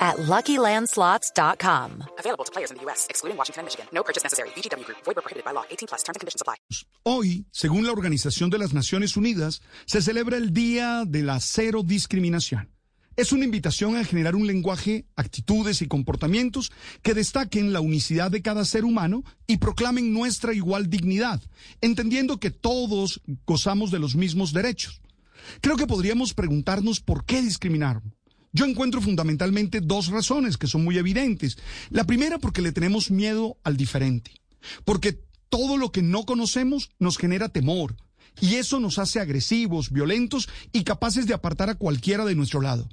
at LuckyLandSlots.com. Available to players in the U.S., excluding Washington and Michigan. No purchase necessary. VGW Group. Void prohibited by law. 18 plus. Terms and conditions apply. Hoy, según la Organización de las Naciones Unidas, se celebra el Día de la Cero Discriminación. Es una invitación a generar un lenguaje, actitudes y comportamientos que destaquen la unicidad de cada ser humano y proclamen nuestra igual dignidad, entendiendo que todos gozamos de los mismos derechos. Creo que podríamos preguntarnos por qué discriminar. Yo encuentro fundamentalmente dos razones que son muy evidentes. La primera porque le tenemos miedo al diferente, porque todo lo que no conocemos nos genera temor y eso nos hace agresivos, violentos y capaces de apartar a cualquiera de nuestro lado.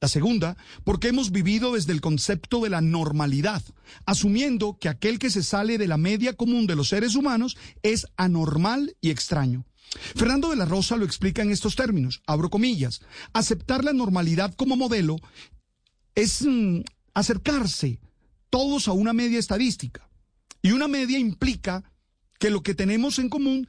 La segunda, porque hemos vivido desde el concepto de la normalidad, asumiendo que aquel que se sale de la media común de los seres humanos es anormal y extraño. Fernando de la Rosa lo explica en estos términos, abro comillas, aceptar la normalidad como modelo es mm, acercarse todos a una media estadística. Y una media implica que lo que tenemos en común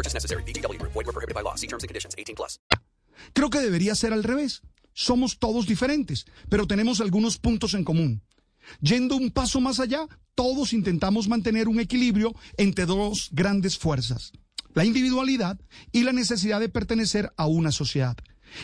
purchase necessary. VGW Group. Void where prohibited by law. See terms and conditions. 18 plus. Creo que debería ser al revés. Somos todos diferentes, pero tenemos algunos puntos en común. Yendo un paso más allá, todos intentamos mantener un equilibrio entre dos grandes fuerzas, la individualidad y la necesidad de pertenecer a una sociedad.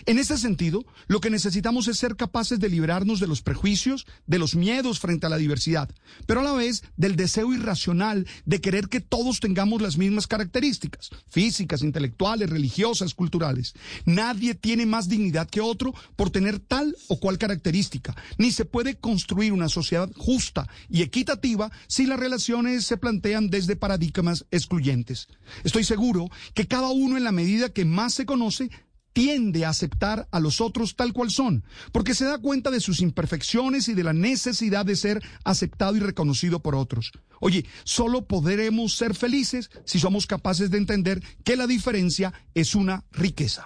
En ese sentido, lo que necesitamos es ser capaces de liberarnos de los prejuicios, de los miedos frente a la diversidad, pero a la vez del deseo irracional de querer que todos tengamos las mismas características, físicas, intelectuales, religiosas, culturales. Nadie tiene más dignidad que otro por tener tal o cual característica, ni se puede construir una sociedad justa y equitativa si las relaciones se plantean desde paradigmas excluyentes. Estoy seguro que cada uno en la medida que más se conoce tiende a aceptar a los otros tal cual son, porque se da cuenta de sus imperfecciones y de la necesidad de ser aceptado y reconocido por otros. Oye, solo podremos ser felices si somos capaces de entender que la diferencia es una riqueza.